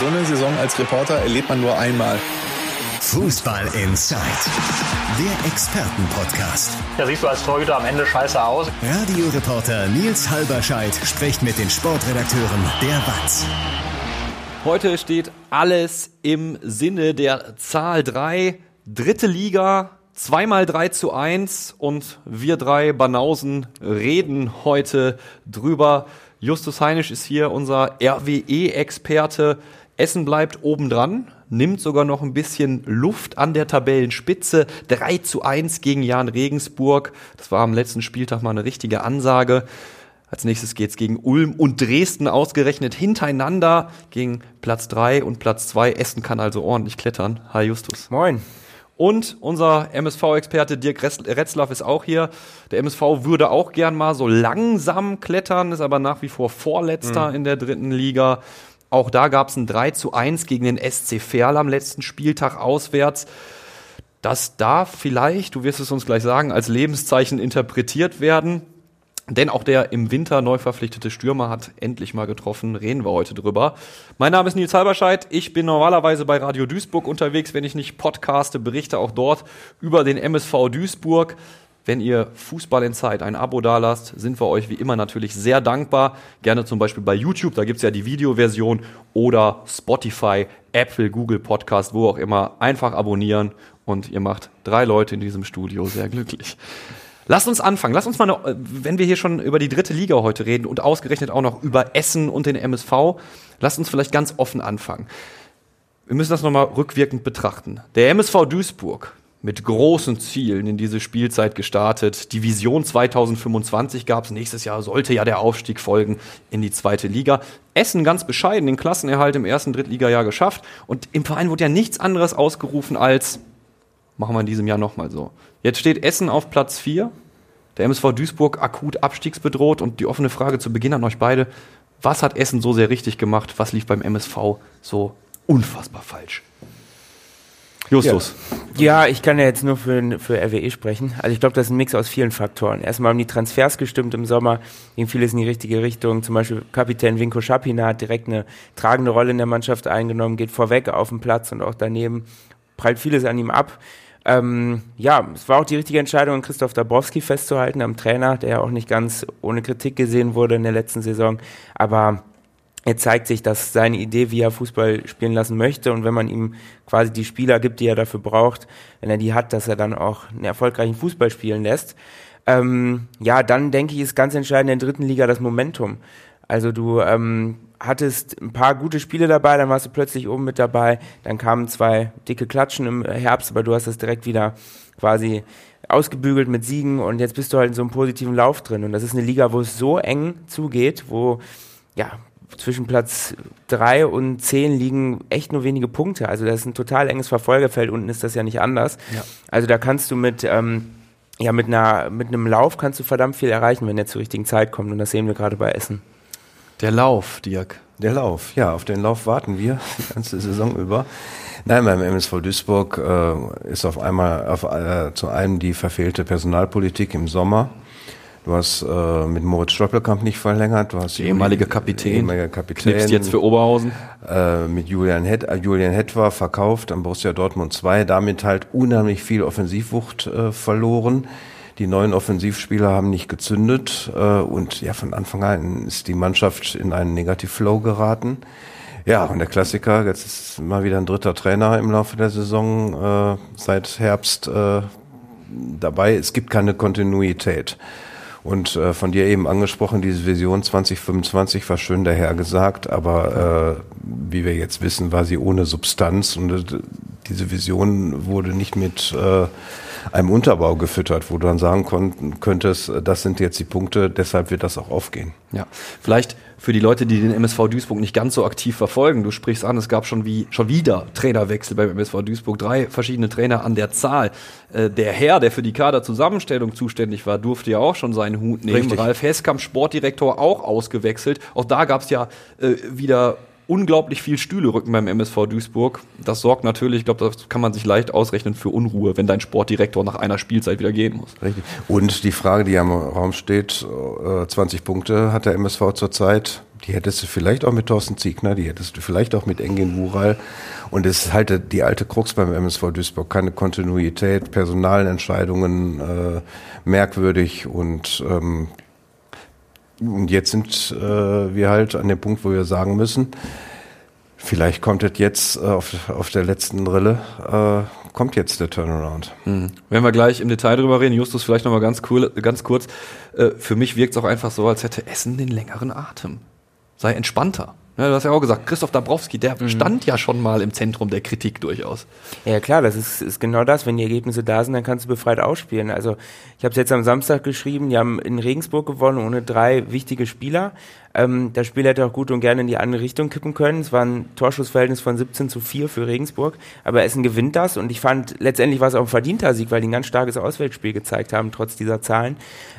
So eine Saison als Reporter erlebt man nur einmal. Fußball Inside, der Expertenpodcast. Da siehst du als Torhüter am Ende scheiße aus. Radioreporter Nils Halberscheid spricht mit den Sportredakteuren der WAZ. Heute steht alles im Sinne der Zahl 3, dritte Liga, zweimal 3 zu 1 und wir drei Banausen reden heute drüber. Justus Heinisch ist hier unser RWE-Experte. Essen bleibt obendran, nimmt sogar noch ein bisschen Luft an der Tabellenspitze. 3 zu 1 gegen Jan Regensburg. Das war am letzten Spieltag mal eine richtige Ansage. Als nächstes geht's gegen Ulm und Dresden ausgerechnet hintereinander gegen Platz 3 und Platz 2. Essen kann also ordentlich klettern. Hi Justus. Moin. Und unser MSV-Experte Dirk Retzlaff ist auch hier. Der MSV würde auch gern mal so langsam klettern, ist aber nach wie vor Vorletzter mhm. in der dritten Liga. Auch da gab es ein 3 zu 1 gegen den SC Verl am letzten Spieltag auswärts. Das darf vielleicht, du wirst es uns gleich sagen, als Lebenszeichen interpretiert werden. Denn auch der im Winter neu verpflichtete Stürmer hat endlich mal getroffen. Reden wir heute drüber. Mein Name ist Nils Halberscheid. Ich bin normalerweise bei Radio Duisburg unterwegs, wenn ich nicht podcaste, berichte auch dort über den MSV Duisburg. Wenn ihr Fußball in Zeit ein Abo dalasst, sind wir euch wie immer natürlich sehr dankbar. Gerne zum Beispiel bei YouTube, da gibt es ja die Videoversion oder Spotify, Apple, Google Podcast, wo auch immer. Einfach abonnieren und ihr macht drei Leute in diesem Studio sehr glücklich. Lasst uns anfangen. Lasst uns mal, noch, wenn wir hier schon über die dritte Liga heute reden und ausgerechnet auch noch über Essen und den MSV, lasst uns vielleicht ganz offen anfangen. Wir müssen das nochmal rückwirkend betrachten. Der MSV Duisburg, mit großen Zielen in diese Spielzeit gestartet. Die Vision 2025 gab es. Nächstes Jahr sollte ja der Aufstieg folgen in die zweite Liga. Essen ganz bescheiden, den Klassenerhalt im ersten Drittligajahr geschafft. Und im Verein wurde ja nichts anderes ausgerufen als, machen wir in diesem Jahr nochmal so. Jetzt steht Essen auf Platz 4. Der MSV Duisburg akut abstiegsbedroht. Und die offene Frage zu Beginn an euch beide. Was hat Essen so sehr richtig gemacht? Was lief beim MSV so unfassbar falsch? Justus. Ja. ja, ich kann ja jetzt nur für, für RWE sprechen. Also ich glaube, das ist ein Mix aus vielen Faktoren. Erstmal haben die Transfers gestimmt im Sommer, ging vieles in die richtige Richtung. Zum Beispiel Kapitän Vinko Schapina hat direkt eine tragende Rolle in der Mannschaft eingenommen, geht vorweg auf dem Platz und auch daneben prallt vieles an ihm ab. Ähm, ja, es war auch die richtige Entscheidung, Christoph Dabrowski festzuhalten am Trainer, der ja auch nicht ganz ohne Kritik gesehen wurde in der letzten Saison. Aber er zeigt sich, dass seine Idee, wie er Fußball spielen lassen möchte und wenn man ihm quasi die Spieler gibt, die er dafür braucht, wenn er die hat, dass er dann auch einen erfolgreichen Fußball spielen lässt. Ähm, ja, dann denke ich, ist ganz entscheidend in der dritten Liga das Momentum. Also du ähm, hattest ein paar gute Spiele dabei, dann warst du plötzlich oben mit dabei, dann kamen zwei dicke Klatschen im Herbst, aber du hast das direkt wieder quasi ausgebügelt mit Siegen und jetzt bist du halt in so einem positiven Lauf drin. Und das ist eine Liga, wo es so eng zugeht, wo ja, zwischen Platz 3 und 10 liegen echt nur wenige Punkte. Also das ist ein total enges Verfolgerfeld, unten ist das ja nicht anders. Ja. Also da kannst du mit, ähm, ja, mit, einer, mit einem Lauf kannst du verdammt viel erreichen, wenn der zur richtigen Zeit kommt. Und das sehen wir gerade bei Essen. Der Lauf, Dirk. Der Lauf, ja, auf den Lauf warten wir die ganze Saison über. Nein, beim MSV Duisburg äh, ist auf einmal auf, äh, zu einem die verfehlte Personalpolitik im Sommer Du hast äh, mit Moritz Stoppelkamp nicht verlängert. Du hast die ehemalige Kapitän. Ehemalige Kapitän. Knipst jetzt für Oberhausen. Äh, mit Julian Het, äh, Julian Het war verkauft an Borussia Dortmund 2. Damit halt unheimlich viel Offensivwucht äh, verloren. Die neuen Offensivspieler haben nicht gezündet. Äh, und ja, von Anfang an ist die Mannschaft in einen Negativflow geraten. Ja, und der Klassiker, jetzt ist mal wieder ein dritter Trainer im Laufe der Saison äh, seit Herbst äh, dabei. Es gibt keine Kontinuität. Und äh, von dir eben angesprochen, diese Vision 2025 war schön dahergesagt, aber äh, wie wir jetzt wissen, war sie ohne Substanz und äh, diese Vision wurde nicht mit äh, einem Unterbau gefüttert, wo du dann sagen könntest, das sind jetzt die Punkte, deshalb wird das auch aufgehen. Ja, vielleicht für die Leute, die den MSV Duisburg nicht ganz so aktiv verfolgen. Du sprichst an, es gab schon wie schon wieder Trainerwechsel beim MSV Duisburg, drei verschiedene Trainer an der Zahl. Äh, der Herr, der für die Kaderzusammenstellung zuständig war, durfte ja auch schon seinen Hut nehmen. Richtig. Ralf Heskamp, Sportdirektor, auch ausgewechselt. Auch da gab es ja äh, wieder unglaublich viel Stühle rücken beim MSV Duisburg. Das sorgt natürlich, ich glaube, das kann man sich leicht ausrechnen für Unruhe, wenn dein Sportdirektor nach einer Spielzeit wieder gehen muss. Richtig. Und die Frage, die am Raum steht, 20 äh, Punkte hat der MSV zurzeit Die hättest du vielleicht auch mit Thorsten Ziegner, die hättest du vielleicht auch mit Engin Wural. Und es ist halt die alte Krux beim MSV Duisburg. Keine Kontinuität, Personalentscheidungen äh, merkwürdig und ähm, und jetzt sind äh, wir halt an dem Punkt, wo wir sagen müssen, vielleicht kommt es jetzt äh, auf, auf der letzten Rille, äh, kommt jetzt der Turnaround. Mhm. Wenn wir gleich im Detail drüber reden, Justus, vielleicht nochmal ganz, cool, ganz kurz. Äh, für mich wirkt es auch einfach so, als hätte Essen den längeren Atem. Sei entspannter. Ja, du hast ja auch gesagt, Christoph Dabrowski, der mhm. stand ja schon mal im Zentrum der Kritik durchaus. Ja klar, das ist, ist genau das. Wenn die Ergebnisse da sind, dann kannst du befreit ausspielen. Also ich habe es jetzt am Samstag geschrieben, die haben in Regensburg gewonnen ohne drei wichtige Spieler. Ähm, das Spiel hätte auch gut und gerne in die andere Richtung kippen können. Es war ein Torschussverhältnis von 17 zu 4 für Regensburg. Aber Essen gewinnt das und ich fand, letztendlich war es auch ein verdienter Sieg, weil die ein ganz starkes Auswärtsspiel gezeigt haben, trotz dieser Zahlen.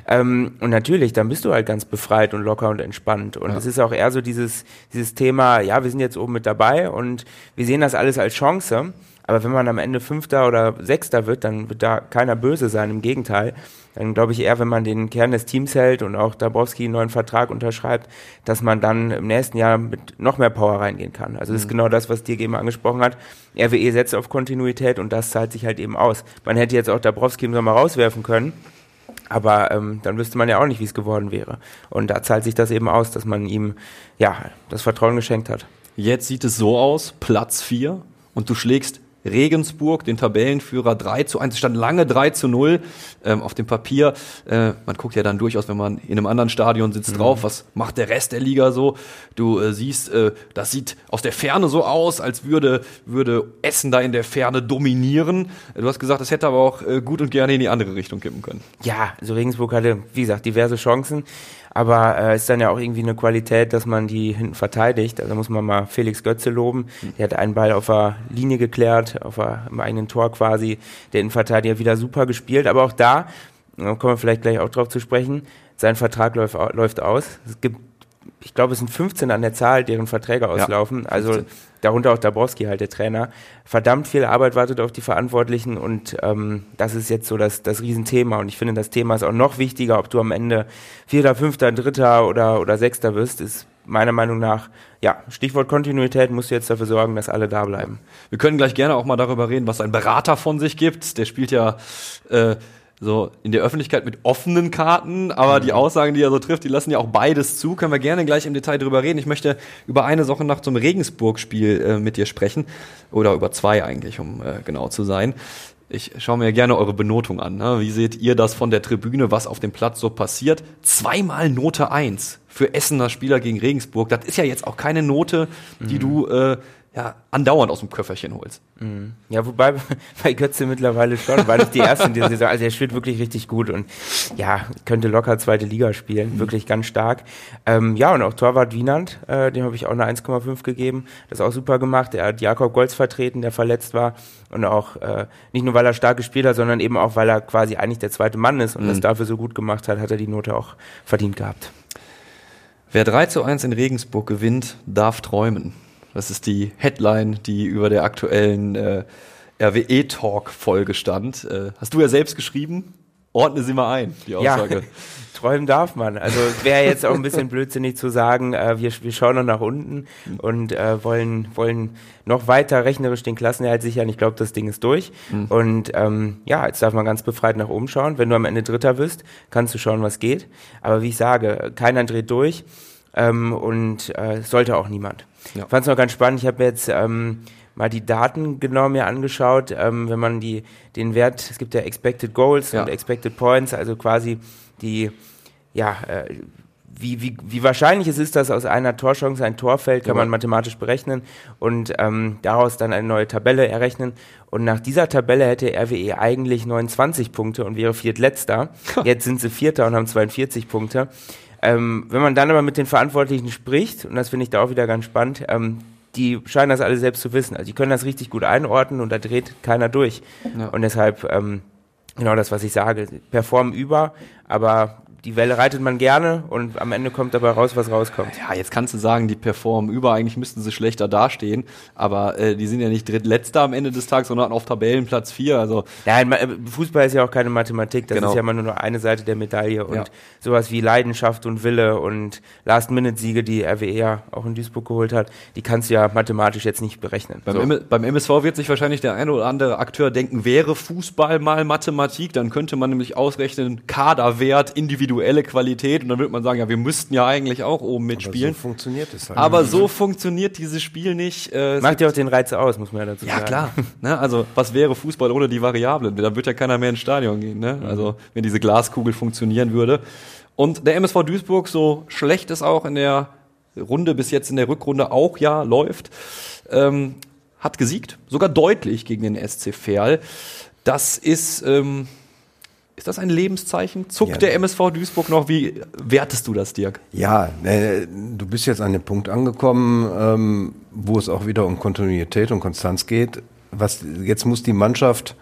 Ähm, und natürlich, dann bist du halt ganz befreit und locker und entspannt. Und es ja. ist auch eher so dieses, dieses Thema, ja, wir sind jetzt oben mit dabei und wir sehen das alles als Chance. Aber wenn man am Ende Fünfter oder Sechster wird, dann wird da keiner böse sein. Im Gegenteil. Dann glaube ich eher, wenn man den Kern des Teams hält und auch Dabrowski einen neuen Vertrag unterschreibt, dass man dann im nächsten Jahr mit noch mehr Power reingehen kann. Also das ist mhm. genau das, was dir eben angesprochen hat. RWE setzt auf Kontinuität und das zahlt sich halt eben aus. Man hätte jetzt auch Dabrowski im Sommer rauswerfen können. Aber ähm, dann wüsste man ja auch nicht, wie es geworden wäre. Und da zahlt sich das eben aus, dass man ihm ja das Vertrauen geschenkt hat. Jetzt sieht es so aus, Platz 4 und du schlägst Regensburg, den Tabellenführer 3 zu 1, stand lange 3 zu 0 ähm, auf dem Papier. Äh, man guckt ja dann durchaus, wenn man in einem anderen Stadion sitzt, mhm. drauf, was macht der Rest der Liga so. Du äh, siehst, äh, das sieht aus der Ferne so aus, als würde, würde Essen da in der Ferne dominieren. Du hast gesagt, das hätte aber auch äh, gut und gerne in die andere Richtung kippen können. Ja, also Regensburg hatte, wie gesagt, diverse Chancen. Aber äh, ist dann ja auch irgendwie eine Qualität, dass man die hinten verteidigt. Also muss man mal Felix Götze loben. Der hat einen Ball auf der Linie geklärt, auf der, im eigenen Tor quasi. Der Innenverteidiger wieder super gespielt. Aber auch da, da kommen wir vielleicht gleich auch drauf zu sprechen, sein Vertrag läuft, läuft aus. Es gibt ich glaube, es sind 15 an der Zahl, deren Verträge auslaufen. Ja, also darunter auch Dabrowski halt, der Trainer. Verdammt viel Arbeit wartet auf die Verantwortlichen und ähm, das ist jetzt so das, das Riesenthema. Und ich finde, das Thema ist auch noch wichtiger, ob du am Ende Vierter, Fünfter, Dritter oder, oder Sechster wirst, ist meiner Meinung nach, ja, Stichwort Kontinuität, musst du jetzt dafür sorgen, dass alle da bleiben. Wir können gleich gerne auch mal darüber reden, was ein Berater von sich gibt. Der spielt ja äh, so in der Öffentlichkeit mit offenen Karten, aber mhm. die Aussagen, die er so trifft, die lassen ja auch beides zu. Können wir gerne gleich im Detail drüber reden. Ich möchte über eine Sache nach zum Regensburg-Spiel äh, mit dir sprechen. Oder über zwei eigentlich, um äh, genau zu sein. Ich schaue mir gerne eure Benotung an. Ne? Wie seht ihr das von der Tribüne, was auf dem Platz so passiert? Zweimal Note eins für Essener Spieler gegen Regensburg. Das ist ja jetzt auch keine Note, die mhm. du äh, ja, andauernd aus dem Köfferchen holst. Mhm. Ja, wobei bei Götze mittlerweile schon, weil ich die erste in dieser Saison, also er spielt wirklich richtig gut und ja, könnte locker zweite Liga spielen, mhm. wirklich ganz stark. Ähm, ja, und auch Torwart Wienand, äh, dem habe ich auch eine 1,5 gegeben, das auch super gemacht. Er hat Jakob Golz vertreten, der verletzt war und auch äh, nicht nur, weil er stark gespielt hat, sondern eben auch, weil er quasi eigentlich der zweite Mann ist und mhm. das dafür so gut gemacht hat, hat er die Note auch verdient gehabt. Wer 3 zu 1 in Regensburg gewinnt, darf träumen. Das ist die Headline, die über der aktuellen äh, RWE-Talk-Folge stand. Äh, hast du ja selbst geschrieben? Ordne sie mal ein, die Aussage. Ja, träumen darf man. Also wäre jetzt auch ein bisschen blödsinnig zu sagen, äh, wir, wir schauen noch nach unten und äh, wollen, wollen noch weiter rechnerisch den Klassenerhalt sichern. Ich glaube, das Ding ist durch. Mhm. Und ähm, ja, jetzt darf man ganz befreit nach oben schauen. Wenn du am Ende Dritter wirst, kannst du schauen, was geht. Aber wie ich sage, keiner dreht durch ähm, und äh, sollte auch niemand. Ja. Fand es noch ganz spannend. Ich habe jetzt ähm, mal die Daten genau mir angeschaut. Ähm, wenn man die den Wert, es gibt ja Expected Goals ja. und Expected Points, also quasi die ja äh, wie, wie, wie wahrscheinlich es ist, dass aus einer Torchance ein Tor fällt, kann ja. man mathematisch berechnen und ähm, daraus dann eine neue Tabelle errechnen. Und nach dieser Tabelle hätte RWE eigentlich 29 Punkte und wäre viertletzter. Jetzt sind sie Vierter und haben 42 Punkte. Ähm, wenn man dann aber mit den Verantwortlichen spricht, und das finde ich da auch wieder ganz spannend, ähm, die scheinen das alle selbst zu wissen. Also die können das richtig gut einordnen und da dreht keiner durch. Ja. Und deshalb, ähm, genau das, was ich sage, performen über, aber die Welle reitet man gerne und am Ende kommt dabei raus, was rauskommt. Ja, jetzt kannst du sagen, die performen über, eigentlich müssten sie schlechter dastehen, aber äh, die sind ja nicht drittletzter am Ende des Tages, sondern auf Tabellenplatz 4. Also Nein, äh, Fußball ist ja auch keine Mathematik, das genau. ist ja immer nur eine Seite der Medaille und ja. sowas wie Leidenschaft und Wille und Last-Minute-Siege, die RWE ja auch in Duisburg geholt hat, die kannst du ja mathematisch jetzt nicht berechnen. Beim, so. beim MSV wird sich wahrscheinlich der eine oder andere Akteur denken, wäre Fußball mal Mathematik, dann könnte man nämlich ausrechnen, Kaderwert, individuelle Qualität und dann würde man sagen, ja, wir müssten ja eigentlich auch oben mitspielen. Aber so funktioniert es halt. Aber so funktioniert dieses Spiel nicht. Äh, Macht ja auch den Reiz aus, muss man ja dazu ja, sagen. Ja, klar. ne? Also, was wäre Fußball ohne die Variablen? Da wird ja keiner mehr ins Stadion gehen. Ne? Mhm. Also, wenn diese Glaskugel funktionieren würde. Und der MSV Duisburg, so schlecht es auch in der Runde bis jetzt in der Rückrunde auch ja läuft, ähm, hat gesiegt, sogar deutlich gegen den SC Verl. Das ist, ähm, ist das ein Lebenszeichen? Zuckt ja. der MSV Duisburg noch? Wie wertest du das, Dirk? Ja, äh, du bist jetzt an dem Punkt angekommen, ähm, wo es auch wieder um Kontinuität und Konstanz geht. Was, jetzt muss die Mannschaft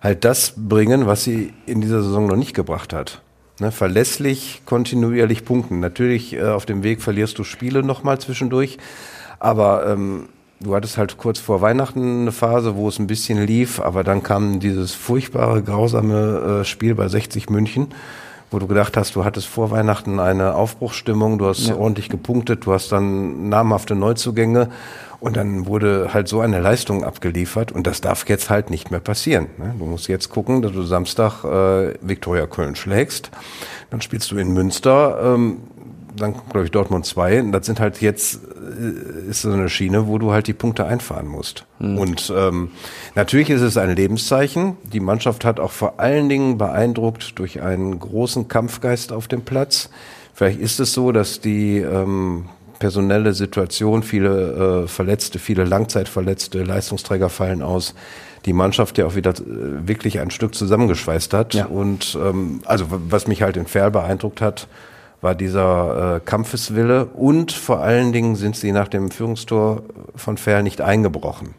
halt das bringen, was sie in dieser Saison noch nicht gebracht hat. Ne, verlässlich, kontinuierlich punkten. Natürlich äh, auf dem Weg verlierst du Spiele nochmal zwischendurch, aber ähm, du hattest halt kurz vor Weihnachten eine Phase, wo es ein bisschen lief, aber dann kam dieses furchtbare, grausame äh, Spiel bei 60 München, wo du gedacht hast, du hattest vor Weihnachten eine Aufbruchsstimmung, du hast ja. ordentlich gepunktet, du hast dann namhafte Neuzugänge und dann wurde halt so eine Leistung abgeliefert und das darf jetzt halt nicht mehr passieren. Ne? Du musst jetzt gucken, dass du Samstag äh, Viktoria Köln schlägst. Dann spielst du in Münster, ähm, dann glaube ich Dortmund 2. Das sind halt jetzt äh, ist so eine Schiene, wo du halt die Punkte einfahren musst. Mhm. Und ähm, natürlich ist es ein Lebenszeichen. Die Mannschaft hat auch vor allen Dingen beeindruckt durch einen großen Kampfgeist auf dem Platz. Vielleicht ist es so, dass die ähm, personelle Situation, viele äh, Verletzte, viele Langzeitverletzte, Leistungsträger fallen aus, die Mannschaft ja auch wieder äh, wirklich ein Stück zusammengeschweißt hat. Ja. Und ähm, also was mich halt in Ferl beeindruckt hat, war dieser äh, Kampfeswille und vor allen Dingen sind sie nach dem Führungstor von Ferl nicht eingebrochen.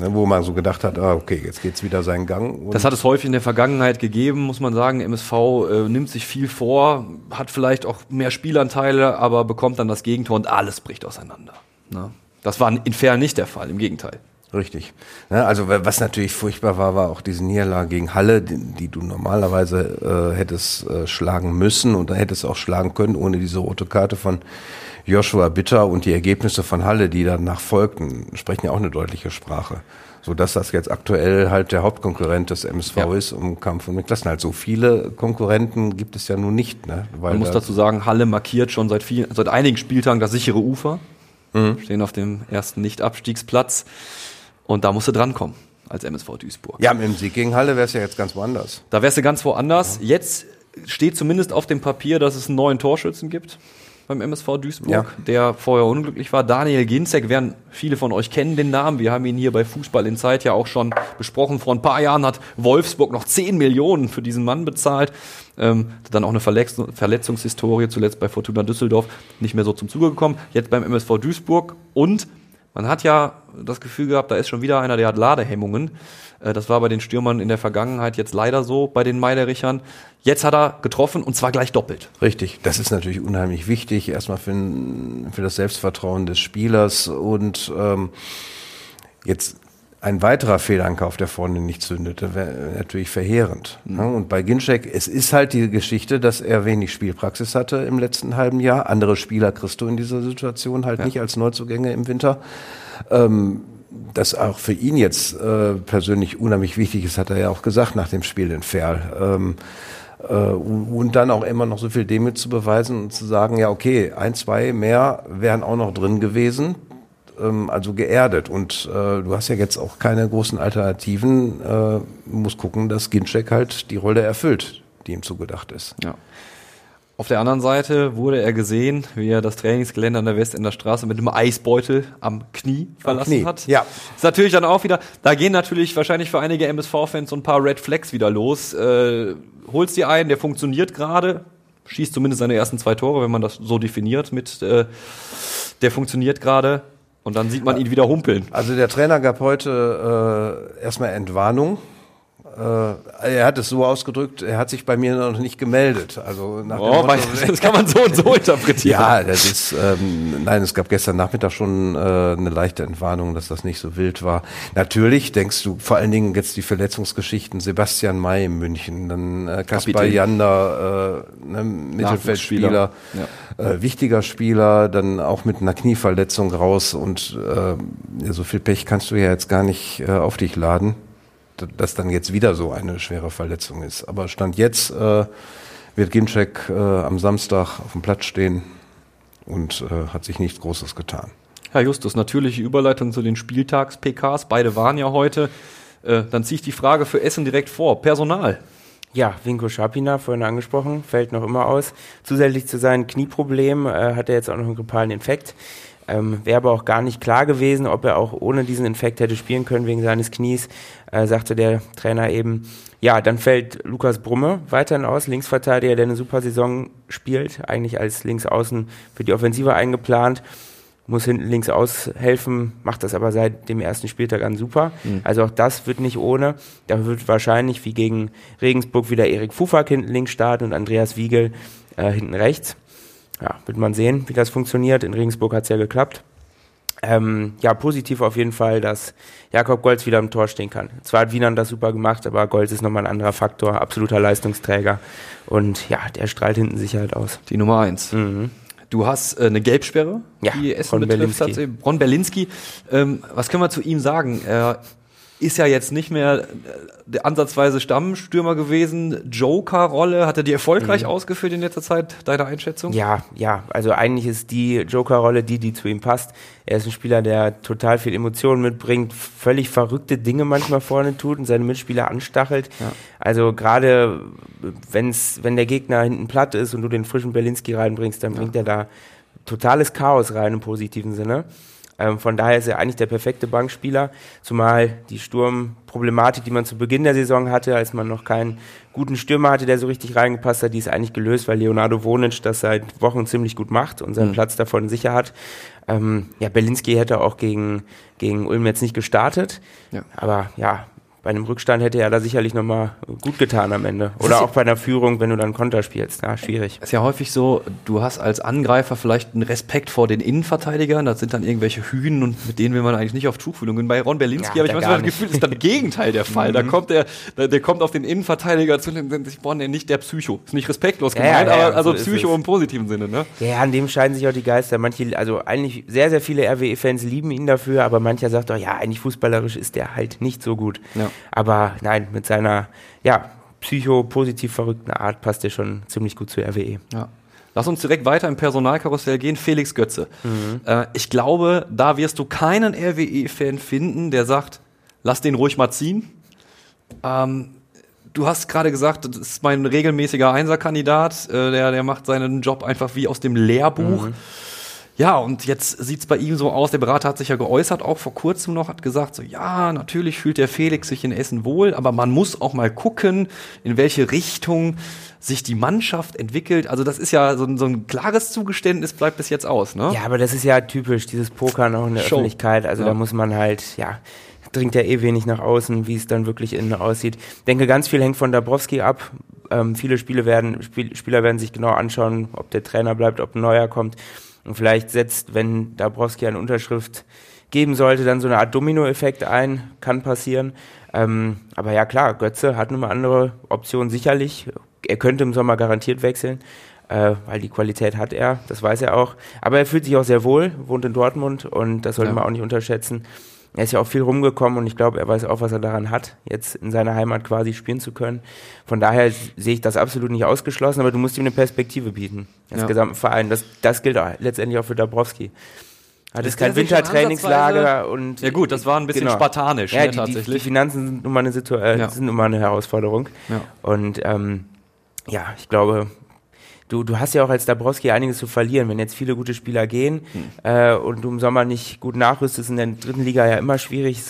Ne, wo man so gedacht hat, ah, okay, jetzt geht's wieder seinen Gang. das hat es häufig in der Vergangenheit gegeben, muss man sagen. MSV äh, nimmt sich viel vor, hat vielleicht auch mehr Spielanteile, aber bekommt dann das Gegentor und alles bricht auseinander. Ne? Das war in Fair nicht der Fall, im Gegenteil. Richtig. Also was natürlich furchtbar war, war auch diese Niederlage gegen Halle, die, die du normalerweise äh, hättest äh, schlagen müssen und dann hättest auch schlagen können, ohne diese rote Karte von Joshua Bitter und die Ergebnisse von Halle, die danach folgten, sprechen ja auch eine deutliche Sprache. So dass das jetzt aktuell halt der Hauptkonkurrent des MSV ja. ist um Kampf und mit Klassen. Halt so viele Konkurrenten gibt es ja nun nicht. Ne? Man muss dazu sagen, Halle markiert schon seit, viel, seit einigen Spieltagen das sichere Ufer. Mhm. Stehen auf dem ersten Nicht-Abstiegsplatz. Und da musst du drankommen als MSV Duisburg. Ja, mit dem Sieg gegen Halle wär's ja jetzt ganz woanders. Da wärst du ganz woanders. Ja. Jetzt steht zumindest auf dem Papier, dass es einen neuen Torschützen gibt beim MSV Duisburg, ja. der vorher unglücklich war. Daniel Ginzek, werden viele von euch kennen den Namen. Wir haben ihn hier bei Fußball in Zeit ja auch schon besprochen. Vor ein paar Jahren hat Wolfsburg noch 10 Millionen für diesen Mann bezahlt. Ähm, dann auch eine Verletz Verletzungshistorie, zuletzt bei Fortuna Düsseldorf, nicht mehr so zum Zuge gekommen. Jetzt beim MSV Duisburg und man hat ja das Gefühl gehabt, da ist schon wieder einer, der hat Ladehemmungen. Äh, das war bei den Stürmern in der Vergangenheit jetzt leider so, bei den Meiderichern. Jetzt hat er getroffen und zwar gleich doppelt. Richtig, das ist natürlich unheimlich wichtig, erstmal für, für das Selbstvertrauen des Spielers und ähm, jetzt ein weiterer Fehlankauf, der vorne nicht zündete, wäre natürlich verheerend. Mhm. Und bei Ginczek, es ist halt die Geschichte, dass er wenig Spielpraxis hatte im letzten halben Jahr. Andere Spieler kriegst du in dieser Situation halt ja. nicht als Neuzugänge im Winter. Ähm, das auch für ihn jetzt äh, persönlich unheimlich wichtig ist, hat er ja auch gesagt nach dem Spiel in Ferl. Ähm, äh, und dann auch immer noch so viel Demut zu beweisen und zu sagen, ja okay, ein, zwei mehr wären auch noch drin gewesen ähm, also geerdet. Und äh, du hast ja jetzt auch keine großen Alternativen. Äh, musst gucken, dass Ginczek halt die Rolle erfüllt, die ihm zugedacht ist. Ja. Auf der anderen Seite wurde er gesehen, wie er das Trainingsgelände an der Westender Straße mit einem Eisbeutel am Knie verlassen am Knie. hat. Ja. Ist natürlich dann auch wieder, da gehen natürlich wahrscheinlich für einige MSV-Fans so ein paar Red Flags wieder los. Äh, holst dir einen, der funktioniert gerade, schießt zumindest seine ersten zwei Tore, wenn man das so definiert mit, äh, der funktioniert gerade. Und dann sieht man ihn wieder humpeln. Also der Trainer gab heute äh, erstmal Entwarnung äh, er hat es so ausgedrückt, er hat sich bei mir noch nicht gemeldet. Also nach oh, Motto, das kann man so und so interpretieren. Ja, das ist, ähm, nein, es gab gestern Nachmittag schon äh, eine leichte Entwarnung, dass das nicht so wild war. Natürlich denkst du vor allen Dingen jetzt die Verletzungsgeschichten Sebastian May in München, dann äh, Kaspar Jander, äh, ne, Mittelfeldspieler, ja. äh, wichtiger Spieler, dann auch mit einer Knieverletzung raus und äh, so viel Pech kannst du ja jetzt gar nicht äh, auf dich laden dass dann jetzt wieder so eine schwere Verletzung ist. Aber Stand jetzt äh, wird Ginczek äh, am Samstag auf dem Platz stehen und äh, hat sich nichts Großes getan. Herr Justus, natürliche Überleitung zu den Spieltags-PKs. Beide waren ja heute. Äh, dann ziehe ich die Frage für Essen direkt vor. Personal. Ja, Vinko Schapina, vorhin angesprochen, fällt noch immer aus. Zusätzlich zu seinem Knieproblem äh, hat er jetzt auch noch einen grippalen Infekt. Ähm, Wäre aber auch gar nicht klar gewesen, ob er auch ohne diesen Infekt hätte spielen können wegen seines Knies, äh, sagte der Trainer eben. Ja, dann fällt Lukas Brumme weiterhin aus, Linksverteidiger, der eine super Saison spielt, eigentlich als Linksaußen für die Offensive eingeplant, muss hinten links aushelfen, macht das aber seit dem ersten Spieltag an super. Mhm. Also auch das wird nicht ohne. Da wird wahrscheinlich wie gegen Regensburg wieder Erik Fufak hinten links starten und Andreas Wiegel äh, hinten rechts ja, wird man sehen, wie das funktioniert. In Regensburg hat es ja geklappt. Ähm, ja, positiv auf jeden Fall, dass Jakob Golz wieder im Tor stehen kann. Zwar hat Wiener das super gemacht, aber Golz ist nochmal ein anderer Faktor, absoluter Leistungsträger. Und ja, der strahlt hinten sicher halt aus. Die Nummer eins. Mhm. Du hast äh, eine Gelbsperre, ja, die Essen Ron betrifft. Berlinski. Ron Berlinski. Ähm, was können wir zu ihm sagen? Er ist ja jetzt nicht mehr äh, der ansatzweise Stammstürmer gewesen. Joker-Rolle, hat er die erfolgreich mhm. ausgeführt in letzter Zeit, deine Einschätzung? Ja, ja. Also eigentlich ist die Joker-Rolle die, die zu ihm passt. Er ist ein Spieler, der total viel Emotionen mitbringt, völlig verrückte Dinge manchmal vorne tut und seine Mitspieler anstachelt. Ja. Also gerade wenn's, wenn der Gegner hinten platt ist und du den frischen Berlinski reinbringst, dann ja. bringt er da totales Chaos rein im positiven Sinne. Ähm, von daher ist er eigentlich der perfekte Bankspieler, zumal die Sturmproblematik, die man zu Beginn der Saison hatte, als man noch keinen guten Stürmer hatte, der so richtig reingepasst hat, die ist eigentlich gelöst, weil Leonardo Wonic das seit Wochen ziemlich gut macht und seinen mhm. Platz davon sicher hat. Ähm, ja, Berlinski hätte auch gegen, gegen Ulm jetzt nicht gestartet, ja. aber ja, bei einem Rückstand hätte er da sicherlich nochmal gut getan am Ende. Oder auch bei einer Führung, wenn du dann Konter spielst. Ja, schwierig. Ist ja häufig so, du hast als Angreifer vielleicht einen Respekt vor den Innenverteidigern. Das sind dann irgendwelche Hühnen und mit denen will man eigentlich nicht auf Tuchfühlung gehen. Bei Ron Berlinski ja, habe ich manchmal das Gefühl, das ist dann das Gegenteil der Fall. Da mhm. kommt der, der, kommt auf den Innenverteidiger zu und denkt sich, boah, nee, nicht der Psycho. Ist nicht respektlos gemeint, ja, aber also so Psycho im positiven Sinne, ne? Ja, an dem scheiden sich auch die Geister. Manche, also eigentlich sehr, sehr viele RWE-Fans lieben ihn dafür, aber mancher sagt doch, ja, eigentlich fußballerisch ist der halt nicht so gut. Aber nein, mit seiner ja, psychopositiv verrückten Art passt er schon ziemlich gut zur RWE. Ja. Lass uns direkt weiter im Personalkarussell gehen. Felix Götze. Mhm. Äh, ich glaube, da wirst du keinen RWE-Fan finden, der sagt, lass den ruhig mal ziehen. Ähm, du hast gerade gesagt, das ist mein regelmäßiger Einserkandidat. Äh, der, der macht seinen Job einfach wie aus dem Lehrbuch. Mhm. Ja, und jetzt sieht's bei ihm so aus, der Berater hat sich ja geäußert, auch vor kurzem noch, hat gesagt, so ja, natürlich fühlt der Felix sich in Essen wohl, aber man muss auch mal gucken, in welche Richtung sich die Mannschaft entwickelt. Also das ist ja so ein, so ein klares Zugeständnis, bleibt bis jetzt aus, ne? Ja, aber das ist ja typisch, dieses Pokern auch in der Show. Öffentlichkeit. Also ja. da muss man halt, ja, dringt ja eh wenig nach außen, wie es dann wirklich innen aussieht. Ich denke, ganz viel hängt von Dabrowski ab. Ähm, viele Spiele werden, Spiel, Spieler werden sich genau anschauen, ob der Trainer bleibt, ob ein neuer kommt. Und vielleicht setzt, wenn Dabrowski eine Unterschrift geben sollte, dann so eine Art Dominoeffekt ein, kann passieren. Ähm, aber ja klar, Götze hat eine andere Option sicherlich. Er könnte im Sommer garantiert wechseln, äh, weil die Qualität hat er, das weiß er auch. Aber er fühlt sich auch sehr wohl, wohnt in Dortmund und das sollte ja. man auch nicht unterschätzen er ist ja auch viel rumgekommen und ich glaube, er weiß auch, was er daran hat, jetzt in seiner Heimat quasi spielen zu können. Von daher sehe ich das absolut nicht ausgeschlossen, aber du musst ihm eine Perspektive bieten, als ja. gesamten Verein. Das, das gilt auch, letztendlich auch für Dabrowski. Hat es kein Wintertrainingslager und. Ja gut, das war ein bisschen genau. spartanisch, ja, ne, die, tatsächlich. Die, die, Finanzen sind nun mal eine, Situ äh, ja. sind nun mal eine Herausforderung. Ja. Und ähm, ja, ich glaube, du, du hast ja auch als Dabrowski einiges zu verlieren. Wenn jetzt viele gute Spieler gehen hm. äh, und du im Sommer nicht gut nachrüstest, in der dritten Liga ja immer schwierig.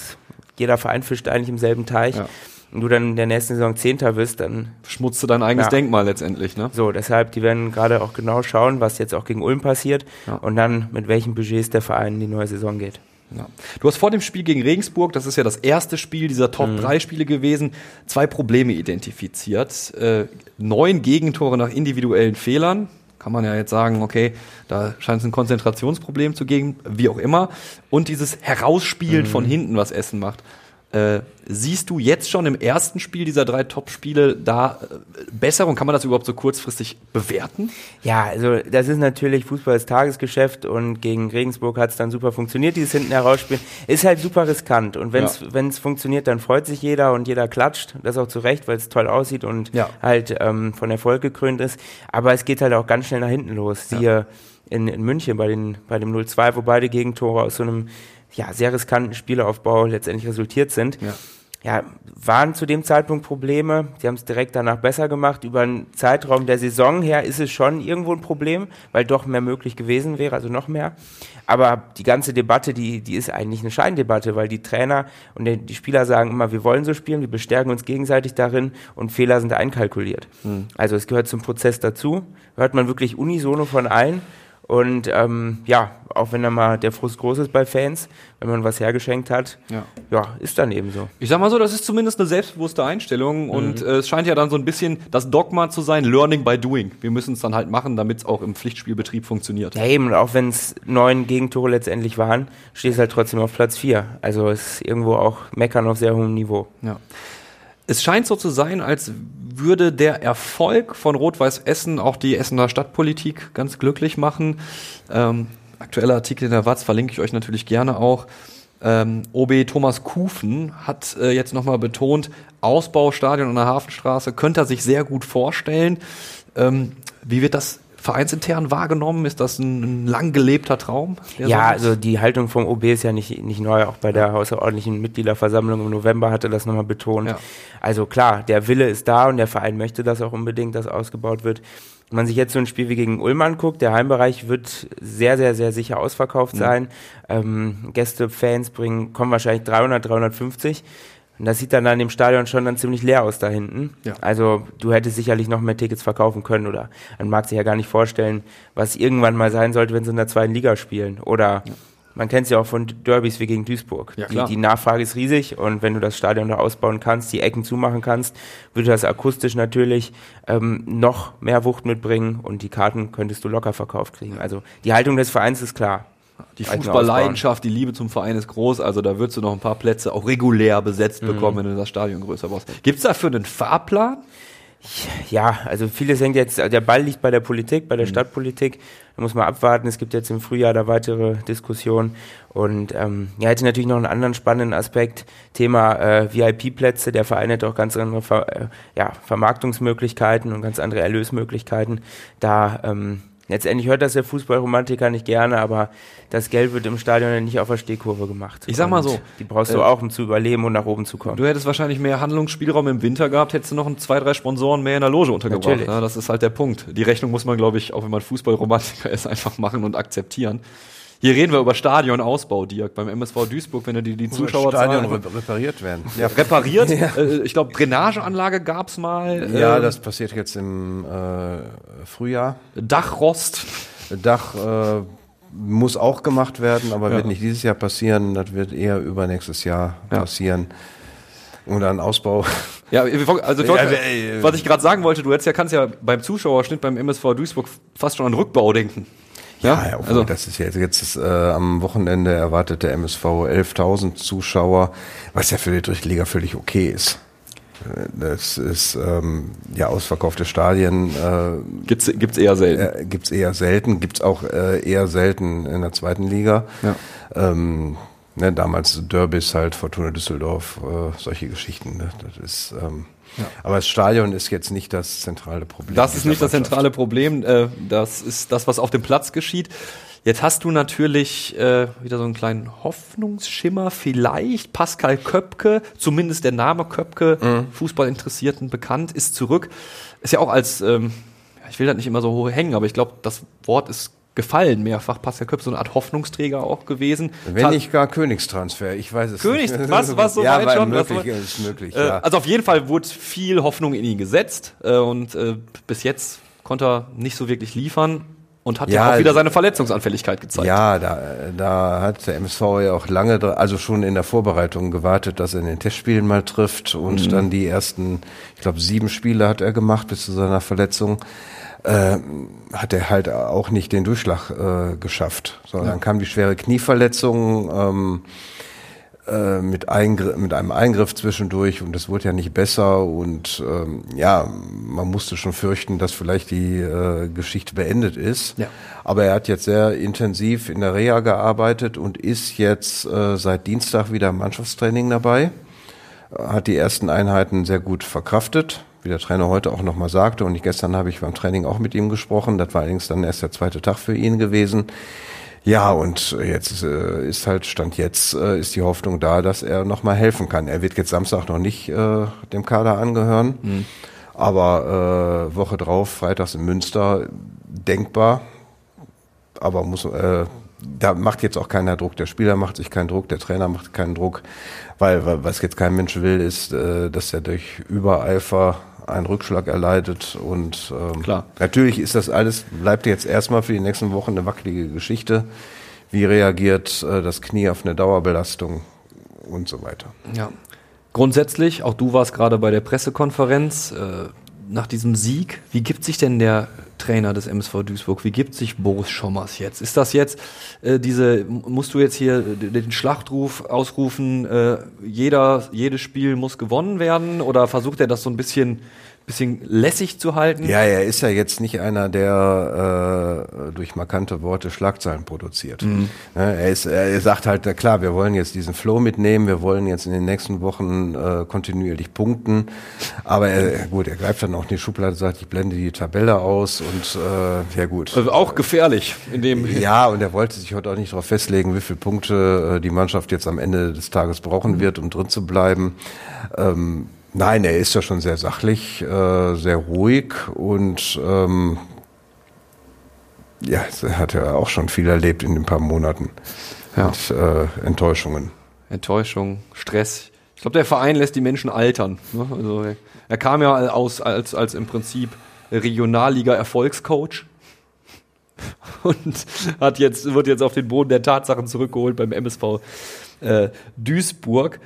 Jeder Verein fischt eigentlich im selben Teich. Ja. Und du dann in der nächsten Saison Zehnter wirst, dann schmutzt du dein eigenes ja. Denkmal letztendlich, ne? So, deshalb, die werden gerade auch genau schauen, was jetzt auch gegen Ulm passiert ja. und dann mit welchen Budgets der Verein in die neue Saison geht. Ja. Du hast vor dem Spiel gegen Regensburg, das ist ja das erste Spiel dieser Top-3-Spiele gewesen, zwei Probleme identifiziert. Äh, neun Gegentore nach individuellen Fehlern. Kann man ja jetzt sagen, okay, da scheint es ein Konzentrationsproblem zu geben, wie auch immer. Und dieses Herausspielen von hinten, was Essen macht. Äh, siehst du jetzt schon im ersten Spiel dieser drei Top-Spiele da äh, Besserung? Kann man das überhaupt so kurzfristig bewerten? Ja, also das ist natürlich Fußball ist Tagesgeschäft und gegen Regensburg hat es dann super funktioniert, dieses hinten herausspielen. Ist halt super riskant und wenn es Ja. funktioniert, dann freut sich jeder und jeder klatscht. Das auch zu Recht, weil es toll aussieht und Ja. halt ähm, von Erfolg gekrönt ist. Aber es geht halt auch ganz schnell nach hinten los. Siehe in, in München bei, den, bei dem 0-2, wo beide Gegentore aus so einem ja, sehr riskanten Spielaufbau letztendlich resultiert sind. Ja. Ja, waren zu dem Zeitpunkt Probleme. Sie haben es direkt danach besser gemacht. Über einen Zeitraum der Saison her ist es schon irgendwo ein Problem, weil doch mehr möglich gewesen wäre, also noch mehr. Aber die ganze Debatte, die, die ist eigentlich eine Scheindebatte, weil die Trainer und die, die Spieler sagen immer, wir wollen so spielen, wir bestärken uns gegenseitig darin und Fehler sind einkalkuliert. Also es gehört zum Prozess dazu. Hört man wirklich unisono von allen. Und ähm, ja, auch wenn da mal der Frust groß ist bei Fans, wenn man was hergeschenkt hat, Ja. ja ist dann eben so. Ich sag mal so, das ist zumindest eine selbstbewusste Einstellung und äh, es scheint ja dann so ein bisschen das Dogma zu sein, Learning by Doing. Wir müssen es dann halt machen, damit es auch im Pflichtspielbetrieb funktioniert. Ja, eben, auch wenn es neun Gegentore letztendlich waren, stehst halt trotzdem auf Platz vier. Also ist irgendwo auch Meckern auf sehr hohem Niveau. Ja. Es scheint so zu sein, als würde der Erfolg von Rot-Weiß Essen auch die Essener Stadtpolitik ganz glücklich machen. Ähm, aktueller Artikel in der Watz verlinke ich euch natürlich gerne auch. Ähm, OB Thomas Kufen hat äh, jetzt nochmal betont, Ausbaustadion an der Hafenstraße könnte er sich sehr gut vorstellen. Ähm, wie wird das vereinsintern wahrgenommen? Ist das ein, ein lang gelebter Traum? Ja, so- also die Haltung vom OB ist ja nicht, nicht neu. Auch bei der außerordentlichen Mitgliederversammlung im November hatte das nochmal betont. Ja. Also klar, der Wille ist da und der Verein möchte das auch unbedingt, dass ausgebaut wird. Wenn man sich jetzt so ein Spiel wie gegen Ulm anguckt, der Heimbereich wird sehr, sehr, sehr sicher ausverkauft sein. Ähm, Gäste, Fans bringen, kommen wahrscheinlich 300, 350. Und das sieht dann an dem Stadion schon dann ziemlich leer aus da hinten. Ja. Also du hättest sicherlich noch mehr Tickets verkaufen können oder man mag sich ja gar nicht vorstellen, was irgendwann mal sein sollte, wenn sie in der zweiten Liga spielen. Oder man kennt es ja auch von Derbys wie gegen Duisburg. Ja, die, die Nachfrage ist riesig und wenn du das Stadion da ausbauen kannst, die Ecken zumachen kannst, würde das akustisch natürlich ähm, noch mehr Wucht mitbringen und die Karten könntest du locker verkauft kriegen. Also die Haltung des Vereins ist klar. Die Fußballleidenschaft, die Liebe zum Verein ist groß, also da würdest du noch ein paar Plätze auch regulär besetzt Mhm. bekommen, wenn du das Stadion größer baust. Gibt's dafür einen Fahrplan? Ja, also vieles hängt jetzt, der Ball liegt bei der Politik, Mhm. bei der Stadtpolitik. Da muss man abwarten. Es gibt jetzt im Frühjahr da weitere Diskussionen. Und ähm, ja, hätte natürlich noch einen anderen spannenden Aspekt. Thema äh, VIP-Plätze. Der Verein hätte auch ganz andere Ver äh, ja, Vermarktungsmöglichkeiten und ganz andere Erlösmöglichkeiten. Da ähm, letztendlich hört das der Fußballromantiker nicht gerne, aber das Geld wird im Stadion ja nicht auf der Stehkurve gemacht. Ich sag mal so, Die brauchst du äh, auch, um zu überleben und nach oben zu kommen. Du hättest wahrscheinlich mehr Handlungsspielraum im Winter gehabt, hättest du noch ein, zwei, drei Sponsoren mehr in der Loge untergebracht. Ja, das ist halt der Punkt. Die Rechnung muss man, glaube ich, auch wenn man Fußballromantiker ist, einfach machen und akzeptieren. Hier reden wir über Stadionausbau, Dirk. Beim MSV Duisburg, wenn du die, die Zuschauerzahlen Stadion re repariert werden. Ja, repariert. äh, ich glaube, Drainageanlage gab's mal. ja äh, das passiert jetzt im äh, Frühjahr. Dachrost. Dach äh, muss auch gemacht werden, aber Ja. wird nicht dieses Jahr passieren. Das wird eher übernächstes Jahr Ja. passieren. Und dann Ausbau. Ja, also Ja, äh, was ich gerade sagen wollte, du hättest ja, kannst ja beim Zuschauerschnitt beim MSV Duisburg fast schon an Rückbau denken. Ja, ja obwohl, also das ist ja jetzt ist, äh, am Wochenende erwartet der MSV 11.000 Zuschauer, was ja für die dritte Liga völlig okay ist. Äh, Das ist ähm, ja ausverkaufte Stadien äh, gibt's, gibt's eher selten. äh, gibt's eher selten, gibt's auch äh, eher selten in der zweiten Liga. Ja. Ähm, ne, damals Derbys halt, Fortuna Düsseldorf, äh, solche Geschichten. Ne? Das ist, ähm, Aber das Stadion ist jetzt nicht das zentrale Problem. Das ist nicht das zentrale Problem. Äh, das ist das, was auf dem Platz geschieht. Jetzt hast du natürlich äh, wieder so einen kleinen Hoffnungsschimmer, vielleicht. Pascal Köpke, zumindest der Name Köpke, Mhm. Fußballinteressierten bekannt, ist zurück. Ist ja auch als, ähm, ja, ich will das nicht immer so hoch hängen, aber ich glaube, das Wort ist gefallen mehrfach. Pascal Köpke, so eine Art Hoffnungsträger auch gewesen. Wenn nicht gar Königstransfer, ich weiß es Königs- nicht. was- was so ja, weit schon, was möglich, so- ist möglich, Äh, ja. Also auf jeden Fall wurde viel Hoffnung in ihn gesetzt äh, und äh, bis jetzt konnte er nicht so wirklich liefern. und hat ja, ja auch wieder seine Verletzungsanfälligkeit gezeigt. Ja, da, da hat der MSV ja auch lange, also schon in der Vorbereitung gewartet, dass er in den Testspielen mal trifft und mhm. dann die ersten, ich glaube, sieben Spiele hat er gemacht bis zu seiner Verletzung. Äh, hat er halt auch nicht den Durchschlag äh, geschafft. So, ja. Dann kam die schwere Knieverletzung. Ähm, äh, mit, Eingr mit einem Eingriff zwischendurch und das wurde ja nicht besser und ähm, ja, man musste schon fürchten, dass vielleicht die äh, Geschichte beendet ist. Ja. Aber er hat jetzt sehr intensiv in der Reha gearbeitet und ist jetzt äh, seit Dienstag wieder im Mannschaftstraining dabei, hat die ersten Einheiten sehr gut verkraftet, wie der Trainer heute auch nochmal sagte und ich, gestern habe ich beim Training auch mit ihm gesprochen, das war allerdings dann erst der zweite Tag für ihn gewesen. Ja, und jetzt äh, ist halt, Stand jetzt, äh, ist die Hoffnung da, dass er nochmal helfen kann. Er wird jetzt Samstag noch nicht äh, dem Kader angehören, mhm. aber äh, Woche drauf, freitags in Münster, denkbar. Aber muss, äh, da macht jetzt auch keiner Druck. Der Spieler macht sich keinen Druck, der Trainer macht keinen Druck, weil, was jetzt kein Mensch will, ist, äh, dass er durch Übereifer einen Rückschlag erleidet. Und ähm, Klar. natürlich ist das alles, bleibt jetzt erstmal für die nächsten Wochen eine wackelige Geschichte. Wie reagiert äh, das Knie auf eine Dauerbelastung und so weiter. Ja. Grundsätzlich, auch du warst gerade bei der Pressekonferenz, äh, nach diesem Sieg, wie gibt sich denn der Trainer des MSV Duisburg, wie gibt sich Boris Schommers jetzt? Ist das jetzt äh, diese, musst du jetzt hier den Schlachtruf ausrufen, äh, jeder, jedes Spiel muss gewonnen werden oder versucht er das so ein bisschen bisschen lässig zu halten. Ja, er ist ja jetzt nicht einer, der äh, durch markante Worte Schlagzeilen produziert. Mhm. er, ist, er sagt halt, na klar, wir wollen jetzt diesen Flow mitnehmen, wir wollen jetzt in den nächsten Wochen äh, kontinuierlich punkten. Aber er, gut, er greift dann auch in die Schublade und sagt, ich blende die Tabelle aus und äh, ja gut. Also auch gefährlich in dem. Ja, und er wollte sich heute auch nicht darauf festlegen, wie viele Punkte äh, die Mannschaft jetzt am Ende des Tages brauchen mhm. wird, um drin zu bleiben. Ähm, Nein, er ist ja schon sehr sachlich, äh, sehr ruhig und ähm, ja, er hat ja auch schon viel erlebt in den paar Monaten. Ja. Mit, äh, Enttäuschungen. Enttäuschung, Stress. Ich glaube, der Verein lässt die Menschen altern. Ne? Also, er kam ja aus als, als im Prinzip Regionalliga-Erfolgscoach und hat jetzt, wird jetzt auf den Boden der Tatsachen zurückgeholt beim MSV äh, Duisburg.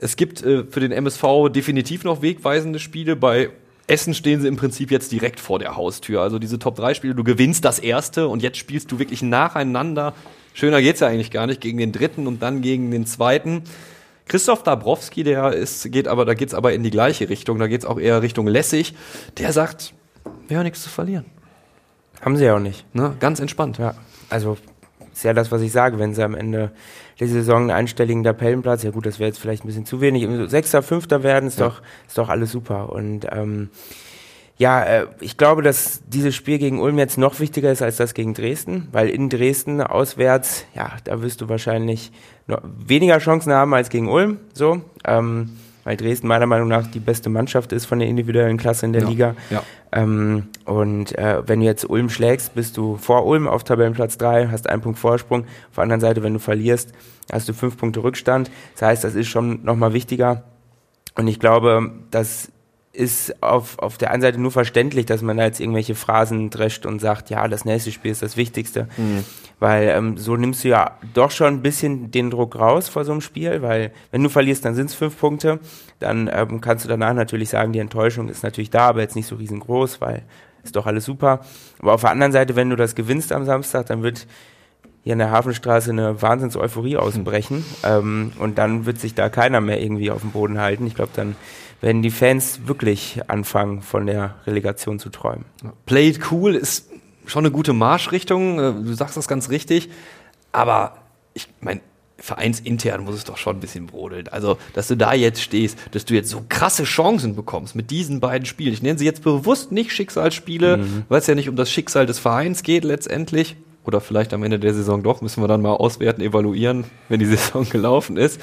Es gibt äh, für den MSV definitiv noch wegweisende Spiele. Bei Essen stehen sie im Prinzip jetzt direkt vor der Haustür. Also diese Top-3-Spiele, du gewinnst das erste und jetzt spielst du wirklich nacheinander. Schöner geht's ja eigentlich gar nicht, gegen den dritten und dann gegen den zweiten. Christoph Dabrowski, der ist, geht aber, da geht's aber in die gleiche Richtung, da geht's auch eher Richtung lässig. Der sagt, wir haben nichts zu verlieren. Haben sie ja auch nicht. Ne? Ganz entspannt. Ja. Also ist ja das, was ich sage, wenn sie am Ende der Saison einen einstelligen Tabellenplatz, ja gut, das wäre jetzt vielleicht ein bisschen zu wenig, Sechster, Fünfter werden, ist, ja. doch, ist doch alles super. Und ähm, ja, äh, ich glaube, dass dieses Spiel gegen Ulm jetzt noch wichtiger ist als das gegen Dresden, weil in Dresden auswärts, ja, da wirst du wahrscheinlich weniger Chancen haben als gegen Ulm, so. Ähm, weil Dresden meiner Meinung nach die beste Mannschaft ist von der individuellen Klasse in der ja, Liga. Ja. Ähm, und äh, wenn du jetzt Ulm schlägst, bist du vor Ulm auf Tabellenplatz 3, hast einen Punkt Vorsprung. Auf der anderen Seite, wenn du verlierst, hast du fünf Punkte Rückstand. Das heißt, das ist schon nochmal wichtiger. Und ich glaube, dass ist auf, auf der einen Seite nur verständlich, dass man da jetzt irgendwelche Phrasen drescht und sagt, ja, das nächste Spiel ist das Wichtigste. Mhm. Weil ähm, so nimmst du ja doch schon ein bisschen den Druck raus vor so einem Spiel, weil wenn du verlierst, dann sind es fünf Punkte. Dann ähm, kannst du danach natürlich sagen, die Enttäuschung ist natürlich da, aber jetzt nicht so riesengroß, weil ist doch alles super. Aber auf der anderen Seite, wenn du das gewinnst am Samstag, dann wird hier in der Hafenstraße eine Wahnsinns-Euphorie ausbrechen. Mhm. Ähm, und dann wird sich da keiner mehr irgendwie auf dem Boden halten. Ich glaube, dann werden die Fans wirklich anfangen, von der Relegation zu träumen. Play it cool ist schon eine gute Marschrichtung. Äh, du sagst das ganz richtig. Aber ich meine, vereinsintern muss es doch schon ein bisschen brodeln. Also, dass du da jetzt stehst, dass du jetzt so krasse Chancen bekommst mit diesen beiden Spielen. Ich nenne sie jetzt bewusst nicht Schicksalsspiele, mhm. weil es ja nicht um das Schicksal des Vereins geht letztendlich. Oder vielleicht am Ende der Saison doch, müssen wir dann mal auswerten, evaluieren, wenn die Saison gelaufen ist.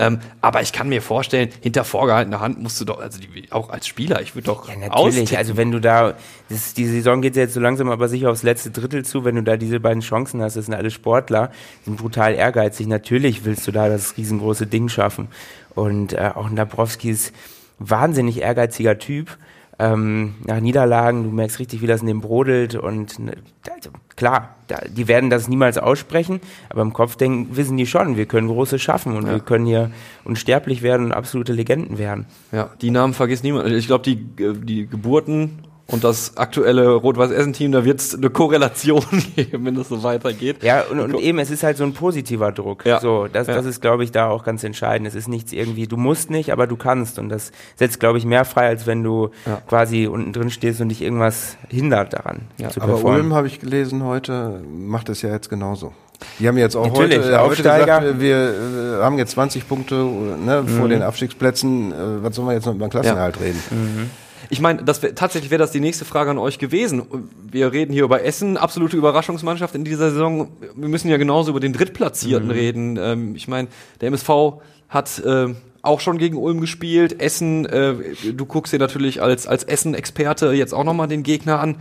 Ähm, aber ich kann mir vorstellen, hinter vorgehaltener Hand musst du doch, also die, auch als Spieler, ich würde doch ja, natürlich. Austippen. Also wenn du da, das, die Saison geht jetzt so langsam aber sicher aufs letzte Drittel zu, wenn du da diese beiden Chancen hast, das sind alle Sportler, sind brutal ehrgeizig. Natürlich willst du da das riesengroße Ding schaffen. Und äh, auch Dabrowski ist wahnsinnig ehrgeiziger Typ. Ähm, nach Niederlagen, du merkst richtig, wie das in dem brodelt und ne, also, klar, da, die werden das niemals aussprechen, aber im Kopf denken, wissen die schon, wir können Großes schaffen und ja. wir können hier unsterblich werden und absolute Legenden werden. Ja, die Namen vergisst niemand. Ich glaube, die, die Geburten und das aktuelle Rot-Weiß-Essen-Team, da wird es eine Korrelation geben, wenn es so weitergeht. Ja, und, und, eben, es ist halt so ein positiver Druck. Ja. So, das, ja. das ist, glaube ich, da auch ganz entscheidend. Es ist nichts irgendwie, du musst nicht, aber du kannst. Und das setzt, glaube ich, mehr frei, als wenn du ja. quasi unten drin stehst und dich irgendwas hindert daran. Ja. Zu aber Ulm, habe ich gelesen heute, macht es ja jetzt genauso. Die haben jetzt auch Natürlich, heute, Aufsteiger. heute gesagt, wir äh, haben jetzt 20 Punkte ne, mhm. vor den Abstiegsplätzen. Äh, was sollen wir jetzt noch über den Klassenerhalt reden? Mhm. Ich meine, das wär, tatsächlich wäre das die nächste Frage an euch gewesen. Wir reden hier über Essen, absolute Überraschungsmannschaft in dieser Saison. Wir müssen ja genauso über den Drittplatzierten mhm. reden. Ähm, ich meine, der MSV hat äh, auch schon gegen Ulm gespielt. Essen, äh, du guckst dir natürlich als, als Essen-Experte jetzt auch nochmal den Gegner an.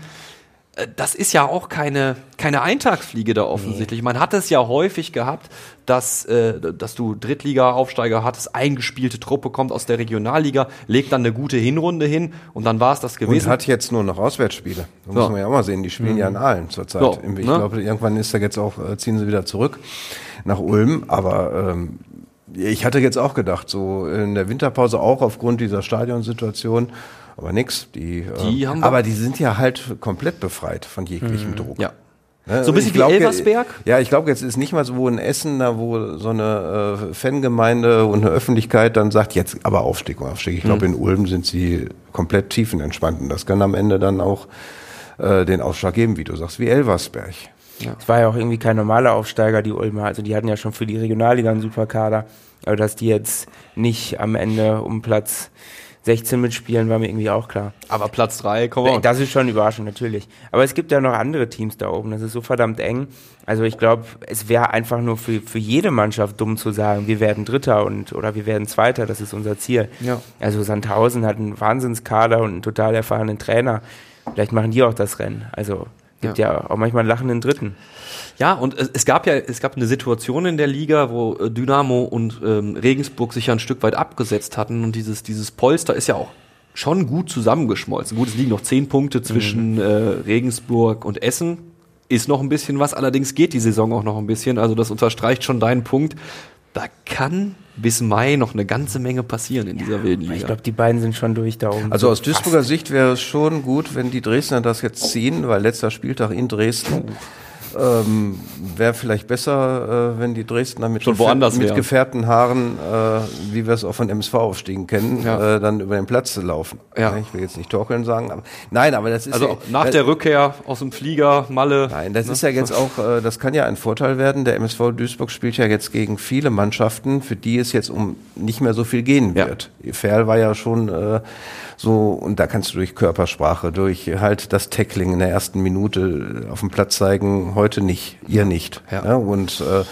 Äh, das ist ja auch keine, keine Eintagsfliege da offensichtlich. Nee. Man hat es ja häufig gehabt, dass, äh, dass du Drittliga-Aufsteiger hattest, eingespielte Truppe kommt aus der Regionalliga, legt dann eine gute Hinrunde hin und dann war es das gewesen. Und hat jetzt nur noch Auswärtsspiele. Da so. muss man ja auch mal sehen, die spielen mhm. ja in allen zurzeit. So, ich ne? glaube, irgendwann ist er jetzt auch, äh, ziehen sie wieder zurück nach Ulm, aber ähm, ich hatte jetzt auch gedacht, so in der Winterpause auch aufgrund dieser Stadionsituation, aber nix. Die, die äh, haben aber die sind ja halt komplett befreit von jeglichem mhm. Druck. Ja. Ne? So ein bisschen glaub, wie Elversberg? Ja, ich glaube, jetzt ist nicht mal so ein Essen, da wo so eine äh, Fangemeinde und eine Öffentlichkeit dann sagt, jetzt aber Aufstieg, Aufstieg. Ich glaube, mhm. in Ulm sind sie komplett tiefenentspannt und das kann am Ende dann auch äh, den Ausschlag geben, wie du sagst, wie Elversberg. Ja. Es war ja auch irgendwie kein normaler Aufsteiger, die Ulmer. Also die hatten ja schon für die Regionalliga einen super Kader. Aber dass die jetzt nicht am Ende um Platz 16 mitspielen, war mir irgendwie auch klar. Aber Platz 3, komm on. Das ist schon Überraschung, natürlich. Aber es gibt ja noch andere Teams da oben. Das ist so verdammt eng. Also ich glaube, es wäre einfach nur für, für jede Mannschaft dumm zu sagen, wir werden Dritter und oder wir werden Zweiter, das ist unser Ziel. Ja. Also Sandhausen hat einen Wahnsinnskader und einen total erfahrenen Trainer. Vielleicht machen die auch das Rennen. Also gibt ja, ja auch manchmal einen lachenden Dritten. Ja, und es, gab ja, es gab eine Situation in der Liga, wo äh, Dynamo und ähm, Regensburg sich ja ein Stück weit abgesetzt hatten und dieses, dieses Polster ist ja auch schon gut zusammengeschmolzen. Gut, es liegen noch zehn Punkte zwischen mhm. äh, Regensburg und Essen. Ist noch ein bisschen was, allerdings geht die Saison auch noch ein bisschen. Also das unterstreicht schon deinen Punkt. Da kann bis Mai noch eine ganze Menge passieren in dieser wilden Liga. Ich glaube, die beiden sind schon durch da oben. Also aus Duisburger Sicht wäre es schon gut, wenn die Dresdner das jetzt ziehen, weil letzter Spieltag in Dresden. Ähm, Wäre vielleicht besser, äh, wenn die Dresdner mit, Gefähr mit gefährten Haaren, äh, wie wir es auch von MSV-Aufstiegen kennen, ja. äh, dann über den Platz zu laufen. Ja. Ich will jetzt nicht torkeln sagen, aber nein, aber das ist also ja, nach das, der Rückkehr aus dem Flieger, Malle. Nein, das ne? ist ja jetzt auch, äh, das kann ja ein Vorteil werden. Der MSV Duisburg spielt ja jetzt gegen viele Mannschaften, für die es jetzt um nicht mehr so viel gehen wird. Ja. Ferl war ja schon äh, so, und da kannst du durch Körpersprache, durch halt das Tackling in der ersten Minute auf dem Platz zeigen, heute nicht, ihr nicht. Ja. ja und äh,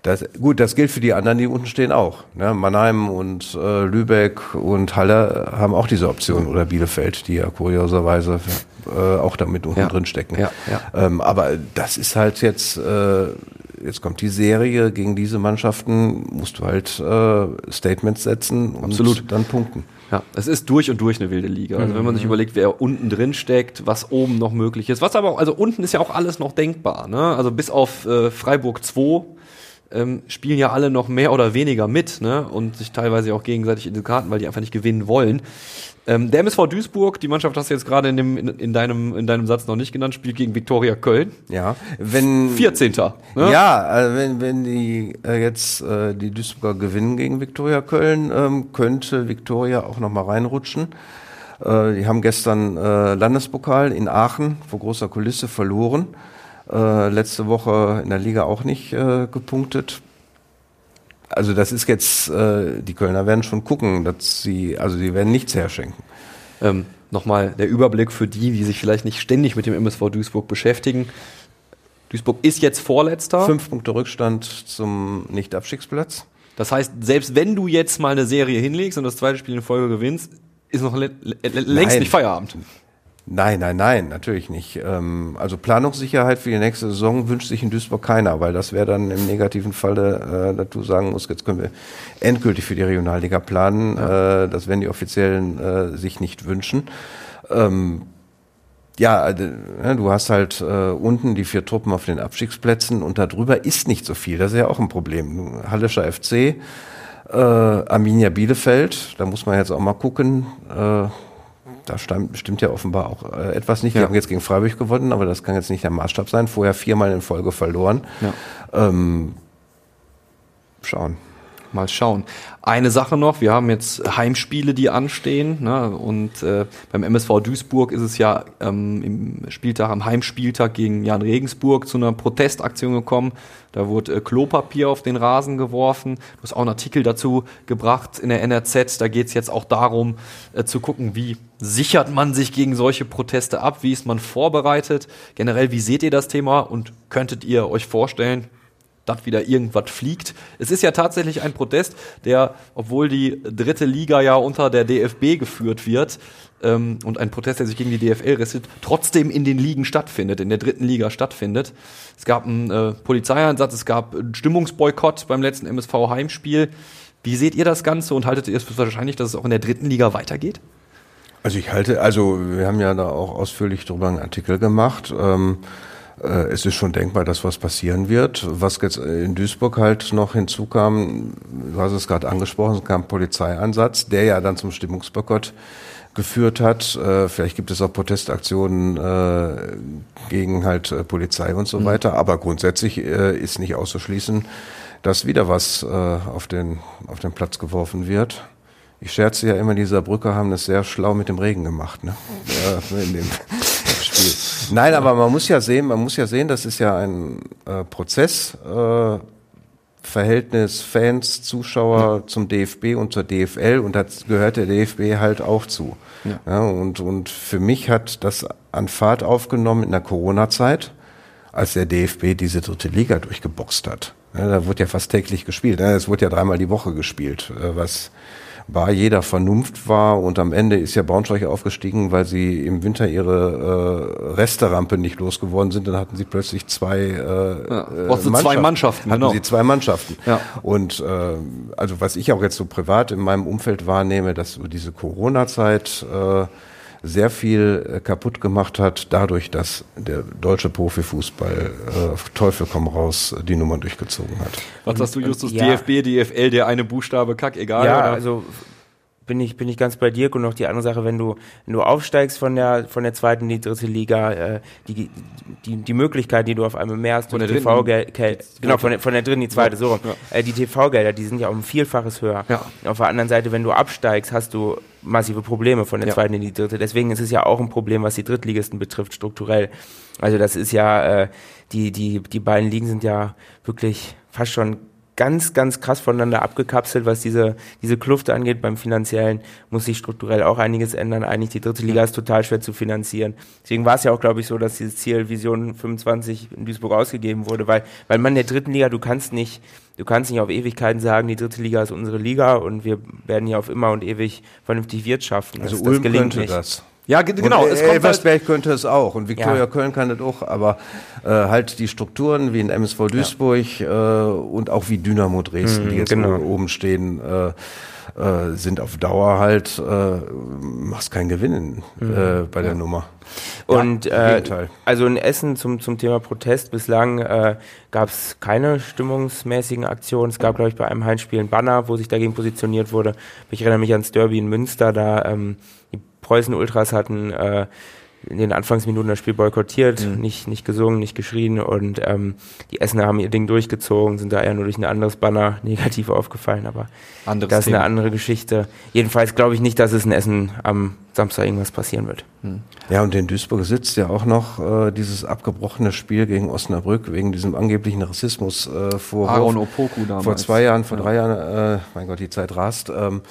das, gut, das gilt für die anderen, die unten stehen auch. Ne? Mannheim und äh, Lübeck und Halle haben auch diese Option oder Bielefeld, die ja kurioserweise äh, auch damit unten ja. drin stecken. Ja, ja. Ähm, aber das ist halt jetzt, äh, jetzt kommt die Serie gegen diese Mannschaften, musst du halt äh, Statements setzen und Absolut. dann punkten. Ja, es ist durch und durch eine wilde Liga. Also wenn man sich mhm. überlegt, wer unten drin steckt, was oben noch möglich ist, was aber auch, also unten ist ja auch alles noch denkbar. Ne? Also bis auf äh, Freiburg 2 ähm, spielen ja alle noch mehr oder weniger mit ne? und sich teilweise auch gegenseitig in die Karten, weil die einfach nicht gewinnen wollen. Ähm, der MSV Duisburg, die Mannschaft hast du jetzt gerade in, dem, in, in, deinem, in deinem Satz noch nicht genannt, spielt gegen Viktoria Köln. Ja, wenn 14. Ne? Ja, also wenn, wenn die äh, jetzt äh, die Duisburger gewinnen gegen Viktoria Köln, ähm, könnte Viktoria auch noch mal reinrutschen. Äh, die haben gestern äh, Landespokal in Aachen vor großer Kulisse verloren. Äh, letzte Woche in der Liga auch nicht äh, gepunktet also das ist jetzt, äh, die Kölner werden schon gucken, dass sie, also sie werden nichts herschenken. Ähm, Nochmal der Überblick für die, die sich vielleicht nicht ständig mit dem MSV Duisburg beschäftigen. Duisburg ist jetzt Vorletzter. Fünf Punkte Rückstand zum Nicht-Abstiegsplatz. Das heißt, selbst wenn du jetzt mal eine Serie hinlegst und das zweite Spiel in Folge gewinnst, ist noch längst Nein. nicht Feierabend. Nein, nein, nein, natürlich nicht. Ähm, also Planungssicherheit für die nächste Saison wünscht sich in Duisburg keiner, weil das wäre dann im negativen Falle, äh, dass du sagen musst, jetzt können wir endgültig für die Regionalliga planen. Ja. Äh, das werden die Offiziellen äh, sich nicht wünschen. Ähm, ja, äh, du hast halt äh, unten die vier Truppen auf den Abstiegsplätzen und darüber ist nicht so viel. Das ist ja auch ein Problem. Hallischer FC, äh, Arminia Bielefeld, da muss man jetzt auch mal gucken. Äh, da stimmt, stimmt ja offenbar auch äh, etwas nicht. Die ja. haben jetzt gegen Freiburg gewonnen, aber das kann jetzt nicht der Maßstab sein. Vorher viermal in Folge verloren. Ja. Ähm, schauen. Mal schauen. Eine Sache noch, wir haben jetzt Heimspiele, die anstehen. Ne? Und äh, beim MSV Duisburg ist es ja ähm, im Spieltag, am Heimspieltag gegen Jan Regensburg zu einer Protestaktion gekommen. Da wurde äh, Klopapier auf den Rasen geworfen. Du hast auch einen Artikel dazu gebracht in der NRZ. Da geht es jetzt auch darum, äh, zu gucken, wie sichert man sich gegen solche Proteste ab? Wie ist man vorbereitet? Generell, wie seht ihr das Thema? Und könntet ihr euch vorstellen, dass wieder irgendwas fliegt. Es ist ja tatsächlich ein Protest, der, obwohl die dritte Liga ja unter der DFB geführt wird, ähm, und ein Protest, der sich gegen die DFL richtet, trotzdem in den Ligen stattfindet, in der dritten Liga stattfindet. Es gab einen äh, Polizeieinsatz, es gab einen Stimmungsboykott beim letzten MSV-Heimspiel. Wie seht ihr das Ganze und haltet ihr es für wahrscheinlich, dass es auch in der dritten Liga weitergeht? Also ich halte, also wir haben ja da auch ausführlich darüber einen Artikel gemacht. Ähm, äh, es ist schon denkbar, dass was passieren wird. Was jetzt in Duisburg halt noch hinzukam, du hast es gerade angesprochen, es kam ein Polizeieinsatz, der ja dann zum Stimmungsboykott geführt hat. Äh, vielleicht gibt es auch Protestaktionen äh, gegen halt äh, Polizei und so mhm. weiter. Aber grundsätzlich äh, ist nicht auszuschließen, dass wieder was äh, auf, den, auf den Platz geworfen wird. Ich scherze ja immer, diese Brücke haben das sehr schlau mit dem Regen gemacht. Ne? Ja, in dem. Nein, aber man muss ja sehen, man muss ja sehen, das ist ja ein äh, Prozess, äh, Verhältnis Fans, Zuschauer ja. zum DFB und zur DFL und da gehört der DFB halt auch zu. Ja. ja. und, und für mich hat das an Fahrt aufgenommen in der Corona-Zeit, als der DFB diese dritte Liga durchgeboxt hat. Ja, da wurde ja fast täglich gespielt. Es wurde ja dreimal die Woche gespielt, äh, was war jeder Vernunft war und am Ende ist ja Braunschweig aufgestiegen, weil sie im Winter ihre äh, Resterampe nicht losgeworden sind. Dann hatten sie plötzlich zwei, äh, ja, äh, Mannschaften. zwei Mannschaften. Hatten genau. sie zwei Mannschaften. Ja. Und äh, also was ich auch jetzt so privat in meinem Umfeld wahrnehme, dass diese Corona-Zeit äh, sehr viel äh, kaputt gemacht hat, dadurch, dass der deutsche Profifußball äh, Teufel komm raus die Nummer durchgezogen hat. Was sagst du, Justus? Ja. DFB, DFL, der eine Buchstabe, kack, egal. Ja, oder? also bin ich, bin ich ganz bei dir. Und noch die andere Sache, wenn du, wenn du aufsteigst von der, von der zweiten in die dritte Liga, äh, die, die, die Möglichkeit, die du auf einmal mehr hast, von der TV-Gelder, genau, von der, von der dritten in die zweite, ja. so ja. äh, die TV-Gelder, die sind ja um ein Vielfaches höher. Ja. Auf der anderen Seite, wenn du absteigst, hast du massive Probleme von der zweiten in die dritte. Deswegen ist es ja auch ein Problem, was die Drittligisten betrifft, strukturell. Also das ist ja, äh, die, die, die beiden Ligen sind ja wirklich fast schon ganz, ganz krass voneinander abgekapselt, was diese, diese Kluft angeht. Beim Finanziellen muss sich strukturell auch einiges ändern. Eigentlich die dritte Liga ist total schwer zu finanzieren. Deswegen war es ja auch, glaube ich, so, dass dieses Ziel Vision 25 in Duisburg ausgegeben wurde, weil, weil man in der dritten Liga, du kannst nicht, du kannst nicht auf Ewigkeiten sagen, die dritte Liga ist unsere Liga und wir werden hier auf immer und ewig vernünftig wirtschaften. Also das, Ulm das gelingt könnte nicht. das. Ja, genau. Und, es Elversberg halt könnte es auch und Viktoria ja. Köln kann das auch, aber äh, halt die Strukturen wie in MSV Duisburg ja. äh, und auch wie Dynamo Dresden, mhm, die jetzt genau. oben stehen, äh, äh, sind auf Dauer halt, äh, machst keinen Gewinn mhm. äh, bei der Nummer. Und ja, äh, also in Essen zum, zum Thema Protest bislang äh, gab es keine stimmungsmäßigen Aktionen. Es gab, glaube ich, bei einem Heimspiel ein Banner, wo sich dagegen positioniert wurde. Ich erinnere mich ans Derby in Münster, da ähm, die Preußen-Ultras hatten äh, in den Anfangsminuten das Spiel boykottiert, mhm. nicht, nicht gesungen, nicht geschrien und ähm, die Essener haben ihr Ding durchgezogen, sind da eher nur durch ein anderes Banner negativ aufgefallen, aber Anderes das ist Thema. eine andere Geschichte. Jedenfalls glaube ich nicht, dass es in Essen am Samstag irgendwas passieren wird. Hm. Ja, und in Duisburg sitzt ja auch noch äh, dieses abgebrochene Spiel gegen Osnabrück wegen diesem angeblichen Rassismus äh, vor Aaron Opoku damals. Vor zwei Jahren, vor ja. drei Jahren, äh, mein Gott, die Zeit rast. Ähm,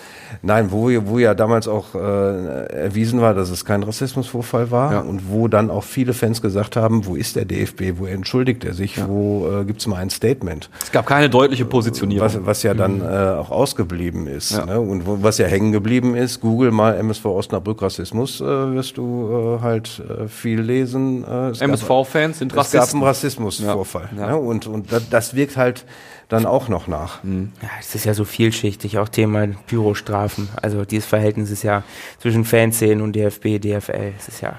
nein, wo, wo ja damals auch äh, erwiesen war, dass es kein Rassismusvorfall war ja. und wo dann auch viele Fans gesagt haben, wo ist der DFB, wo entschuldigt er sich, ja. wo äh, gibt es mal ein Statement. Es gab keine deutliche Positionierung. Was, was ja dann mhm. äh, auch ausgeblieben ist. Ne? Und wo, was ja hängen geblieben ist, Google mal MSV Osnabrück genug Rassismus, äh, wirst du äh, halt äh, viel lesen. Äh, MSV-Fans sind Rassisten. Es gab einen Rassismusvorfall. Ja. Ja. Ne? Und, und das, das wirkt halt dann auch noch nach. Mhm. Ja, es ist ja so vielschichtig, auch Thema Pyrostrafen. Also dieses Verhältnis ist ja zwischen Fanszenen und DFB, DFL. Es ist ja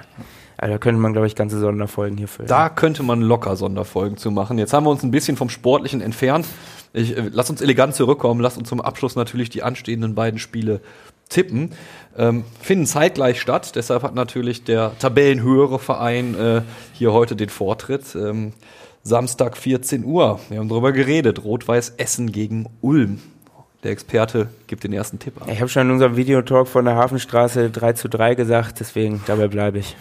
also da könnte man, glaube ich, ganze Sonderfolgen hier füllen. Da könnte man locker Sonderfolgen zu machen. Jetzt haben wir uns ein bisschen vom Sportlichen entfernt. Ich, äh, lass uns elegant zurückkommen. Lass uns zum Abschluss natürlich die anstehenden beiden Spiele tippen. Ähm, finden zeitgleich statt. Deshalb hat natürlich der tabellenhöhere Verein äh, hier heute den Vortritt. Ähm, Samstag 14 Uhr. Wir haben darüber geredet. Rot-Weiß Essen gegen Ulm. Der Experte gibt den ersten Tipp ab. Ich habe schon in unserem Videotalk von der Hafenstraße 3 zu 3 gesagt, deswegen dabei bleibe ich.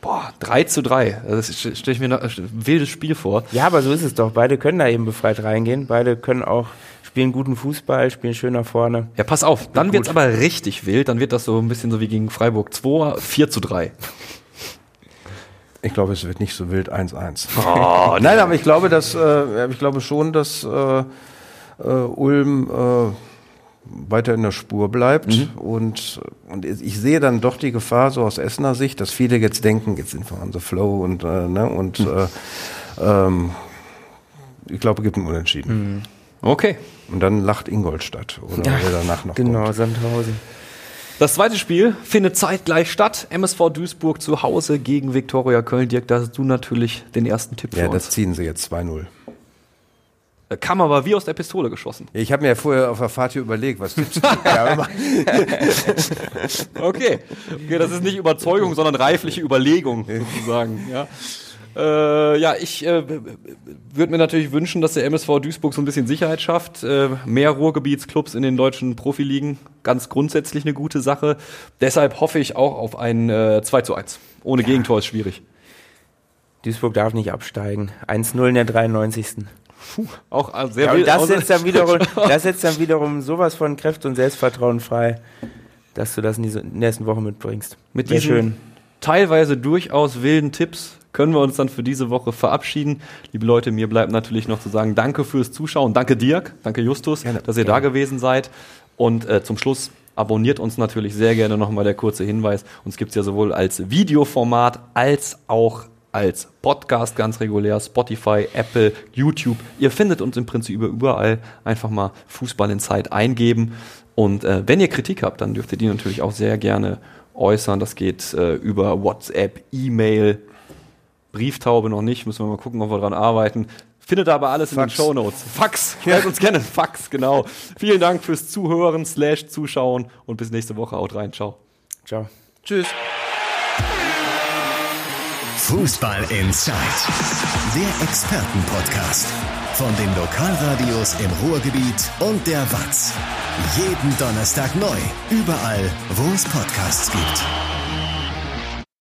Boah, 3 zu 3. Also das stelle ich mir ein wildes Spiel vor. Ja, aber so ist es doch. Beide können da eben befreit reingehen. Beide können auch spielen guten Fußball, spielen schön nach vorne. Ja, pass auf. Dann wird es aber richtig wild. Dann wird das so ein bisschen so wie gegen Freiburg 2, 4 zu 3. Ich glaube, es wird nicht so wild 1-1. Oh, Nein, aber ich glaube, dass, äh, ich glaube schon, dass äh, äh, Ulm äh, weiter in der Spur bleibt. Mhm. Und, und ich sehe dann doch die Gefahr so aus Essener Sicht, dass viele jetzt denken, jetzt sind wir on the flow und, äh, ne, und mhm. äh, ähm, ich glaube, es gibt einen Unentschieden. Mhm. Okay. Und dann lacht Ingolstadt oder ja, wer danach noch Genau, kommt. Sandhausen. Das zweite Spiel findet zeitgleich statt. MSV Duisburg zu Hause gegen Viktoria Köln. Dirk, da hast du natürlich den ersten Tipp Ja, das ziehen sie jetzt 2-0. Äh, kam aber wie aus der Pistole geschossen. Ich habe mir ja vorher auf der Fahrt hier überlegt, was tippst du? okay. okay, das ist nicht Überzeugung, sondern reifliche Überlegung sozusagen. Ja. Äh, ja, ich äh, würde mir natürlich wünschen, dass der MSV Duisburg so ein bisschen Sicherheit schafft. Äh, mehr Ruhrgebietsclubs in den deutschen Profiligen, ganz grundsätzlich eine gute Sache. Deshalb hoffe ich auch auf ein äh, 2 zu 1. Ohne ja. Gegentor ist schwierig. Duisburg darf nicht absteigen. 1-0 in der 93. Puh, auch äh, sehr ja, und das setzt, dann wiederum, das setzt dann wiederum sowas von Kräfte und Selbstvertrauen frei, dass du das in der nächsten Woche mitbringst. Mit diesen schön. teilweise durchaus wilden Tipps können wir uns dann für diese Woche verabschieden. Liebe Leute, mir bleibt natürlich noch zu sagen, danke fürs Zuschauen. Danke Dirk, danke Justus, gerne, dass ihr gerne. da gewesen seid. Und äh, zum Schluss abonniert uns natürlich sehr gerne nochmal der kurze Hinweis. Uns gibt es ja sowohl als Videoformat als auch als Podcast ganz regulär, Spotify, Apple, YouTube. Ihr findet uns im Prinzip überall. Einfach mal Fußball in Zeit eingeben. Und äh, wenn ihr Kritik habt, dann dürft ihr die natürlich auch sehr gerne äußern. Das geht äh, über WhatsApp, E-Mail, Brieftaube noch nicht, müssen wir mal gucken, ob wir dran arbeiten. Findet aber alles Fax. in den Show Notes. Fax, ja. uns kennen. Fax, genau. Vielen Dank fürs Zuhören, slash Zuschauen und bis nächste Woche. Haut rein. Ciao. Ciao. Tschüss. Fußball Inside. Der Expertenpodcast. Von den Lokalradios im Ruhrgebiet und der WAZ. Jeden Donnerstag neu. Überall, wo es Podcasts gibt.